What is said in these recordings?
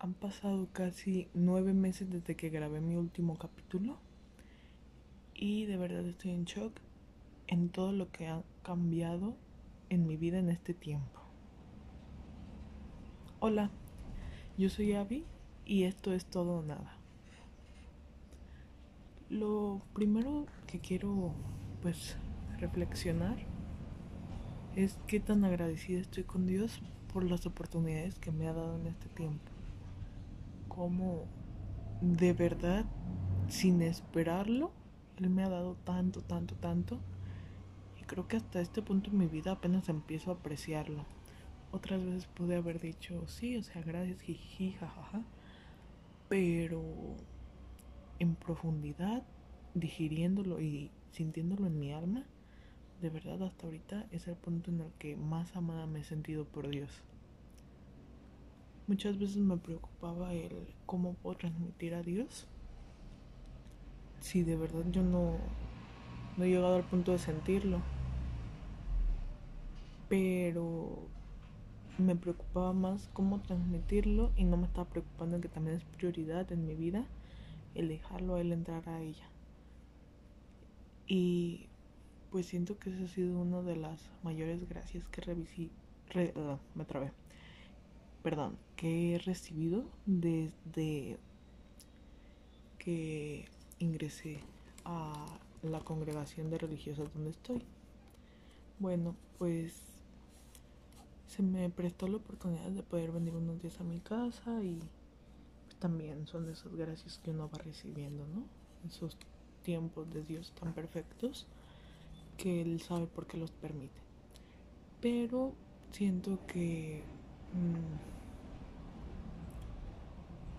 Han pasado casi nueve meses desde que grabé mi último capítulo y de verdad estoy en shock en todo lo que ha cambiado en mi vida en este tiempo. Hola, yo soy Abby y esto es todo o nada. Lo primero que quiero pues reflexionar es qué tan agradecida estoy con Dios por las oportunidades que me ha dado en este tiempo como de verdad, sin esperarlo, Él me ha dado tanto, tanto, tanto. Y creo que hasta este punto en mi vida apenas empiezo a apreciarlo. Otras veces pude haber dicho, sí, o sea, gracias, jiji, jajaja. Pero en profundidad, digiriéndolo y sintiéndolo en mi alma, de verdad hasta ahorita es el punto en el que más amada me he sentido por Dios. Muchas veces me preocupaba el cómo puedo transmitir a Dios si de verdad yo no, no he llegado al punto de sentirlo. Pero me preocupaba más cómo transmitirlo y no me estaba preocupando que también es prioridad en mi vida el dejarlo a él entrar a ella. Y pues siento que esa ha sido una de las mayores gracias que revisé. Ah, me trabé perdón, que he recibido desde que ingresé a la congregación de religiosas donde estoy. Bueno, pues se me prestó la oportunidad de poder venir unos días a mi casa y también son esas gracias que uno va recibiendo, ¿no? Esos tiempos de Dios tan perfectos que Él sabe por qué los permite. Pero siento que Mm.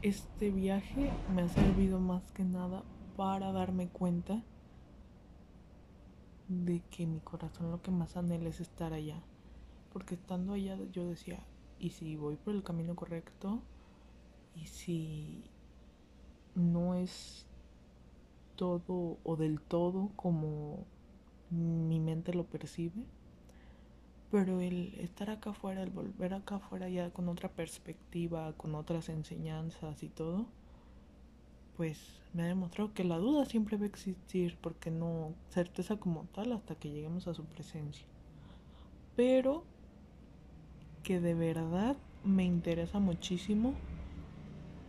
Este viaje me ha servido más que nada para darme cuenta de que mi corazón lo que más anhela es estar allá. Porque estando allá yo decía, ¿y si voy por el camino correcto? ¿Y si no es todo o del todo como mi mente lo percibe? Pero el estar acá afuera, el volver acá afuera ya con otra perspectiva, con otras enseñanzas y todo, pues me ha demostrado que la duda siempre va a existir, porque no certeza como tal hasta que lleguemos a su presencia. Pero que de verdad me interesa muchísimo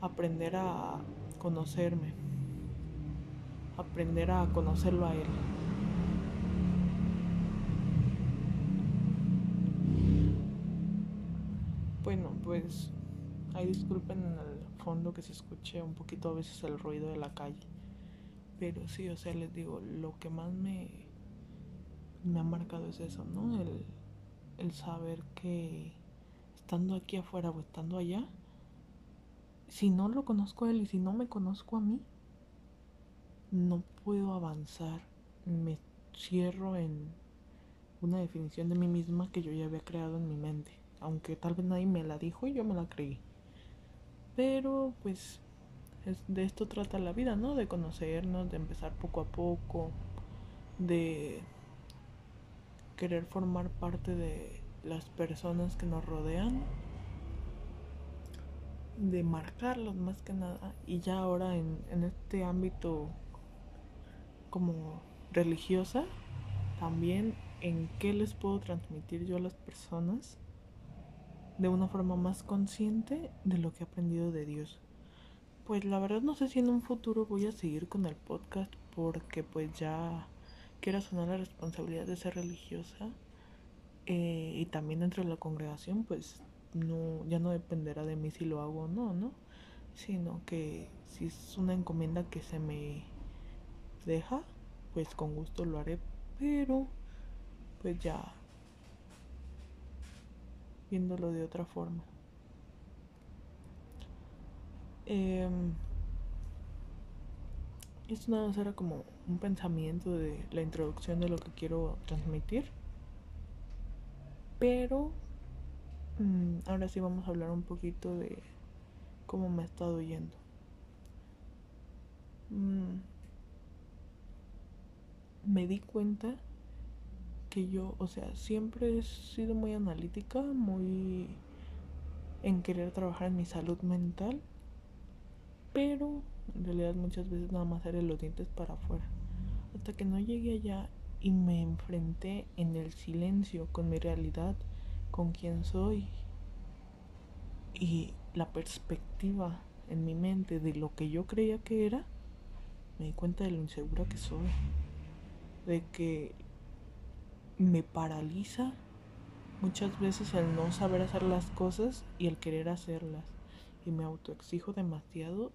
aprender a conocerme, aprender a conocerlo a él. Bueno, pues ahí disculpen en el fondo que se escuche un poquito a veces el ruido de la calle. Pero sí, o sea, les digo, lo que más me, me ha marcado es eso, ¿no? El, el saber que estando aquí afuera o estando allá, si no lo conozco a él y si no me conozco a mí, no puedo avanzar. Me cierro en una definición de mí misma que yo ya había creado en mi mente aunque tal vez nadie me la dijo y yo me la creí. Pero pues de esto trata la vida, ¿no? De conocernos, de empezar poco a poco, de querer formar parte de las personas que nos rodean, de marcarlos más que nada. Y ya ahora en, este ámbito como religiosa, también en qué les puedo transmitir yo a las personas de una forma más consciente de lo que he aprendido de Dios. Pues la verdad no sé si en un futuro voy a seguir con el podcast porque pues ya quiero sonar la responsabilidad de ser religiosa eh, y también dentro de la congregación pues no ya no dependerá de mí si lo hago o no, ¿no? Sino que si es una encomienda que se me deja, pues con gusto lo haré, pero pues ya viéndolo de otra forma. Eh, esto nada más era como un pensamiento de la introducción de lo que quiero transmitir. Pero mm, ahora sí vamos a hablar un poquito de cómo me ha estado yendo. Mm, me di cuenta que yo, o sea, siempre he sido muy analítica, muy en querer trabajar en mi salud mental, pero en realidad muchas veces nada más era los dientes para afuera. Hasta que no llegué allá y me enfrenté en el silencio con mi realidad, con quién soy y la perspectiva en mi mente de lo que yo creía que era, me di cuenta de lo insegura que soy, de que me paraliza muchas veces el no saber hacer las cosas y el querer hacerlas. Y me autoexijo demasiado.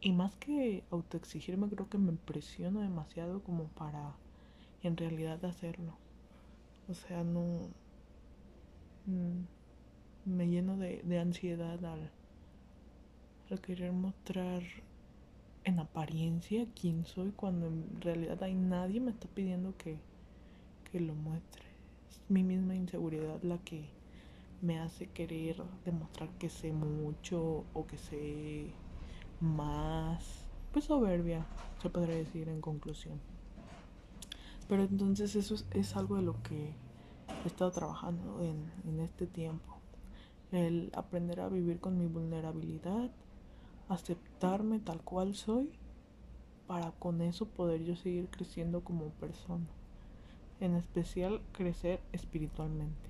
Y más que autoexigirme, creo que me presiono demasiado como para en realidad hacerlo. O sea, no... Mm, me lleno de, de ansiedad al, al querer mostrar en apariencia quién soy cuando en realidad hay nadie me está pidiendo que, que lo muestre. Es mi misma inseguridad la que me hace querer demostrar que sé mucho o que sé más. Pues soberbia, se podría decir en conclusión. Pero entonces eso es, algo de lo que he estado trabajando en, en este tiempo. El aprender a vivir con mi vulnerabilidad, aceptarme tal cual soy, para con eso poder yo seguir creciendo como persona. En especial crecer espiritualmente.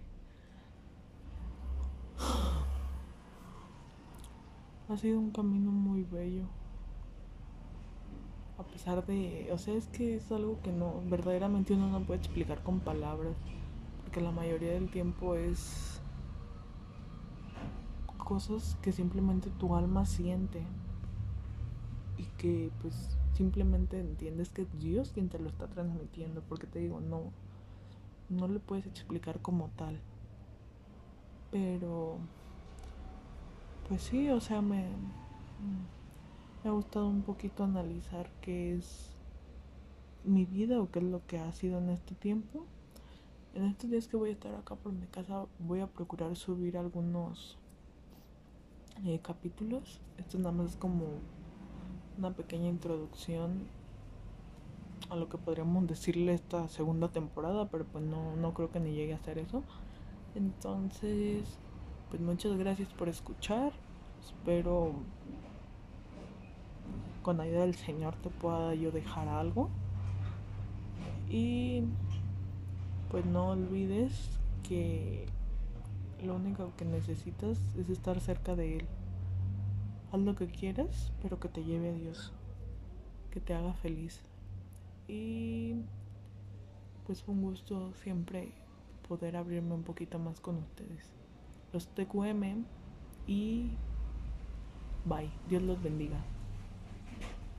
Ha sido un camino muy bello a pesar de, o sea, es que es algo que no, verdaderamente uno no puede explicar con palabras, porque la mayoría del tiempo es cosas que simplemente tu alma siente y que pues simplemente entiendes que es Dios quien te lo está transmitiendo, porque te digo, no, no le puedes explicar como tal, pero pues sí, o sea, me me ha gustado un poquito analizar qué es mi vida o qué es lo que ha sido en este tiempo. En estos días que voy a estar acá por mi casa voy a procurar subir algunos eh, capítulos. Esto nada más es como una pequeña introducción a lo que podríamos decirle esta segunda temporada, pero pues no, no creo que ni llegue a hacer eso. Entonces, pues muchas gracias por escuchar. Espero con ayuda del Señor te pueda yo dejar algo. Y pues no olvides que lo único que necesitas es estar cerca de Él. Haz lo que quieras, pero que te lleve a Dios, que te haga feliz. Y pues fue un gusto siempre poder abrirme un poquito más con ustedes. Los TQM y bye. Dios los bendiga.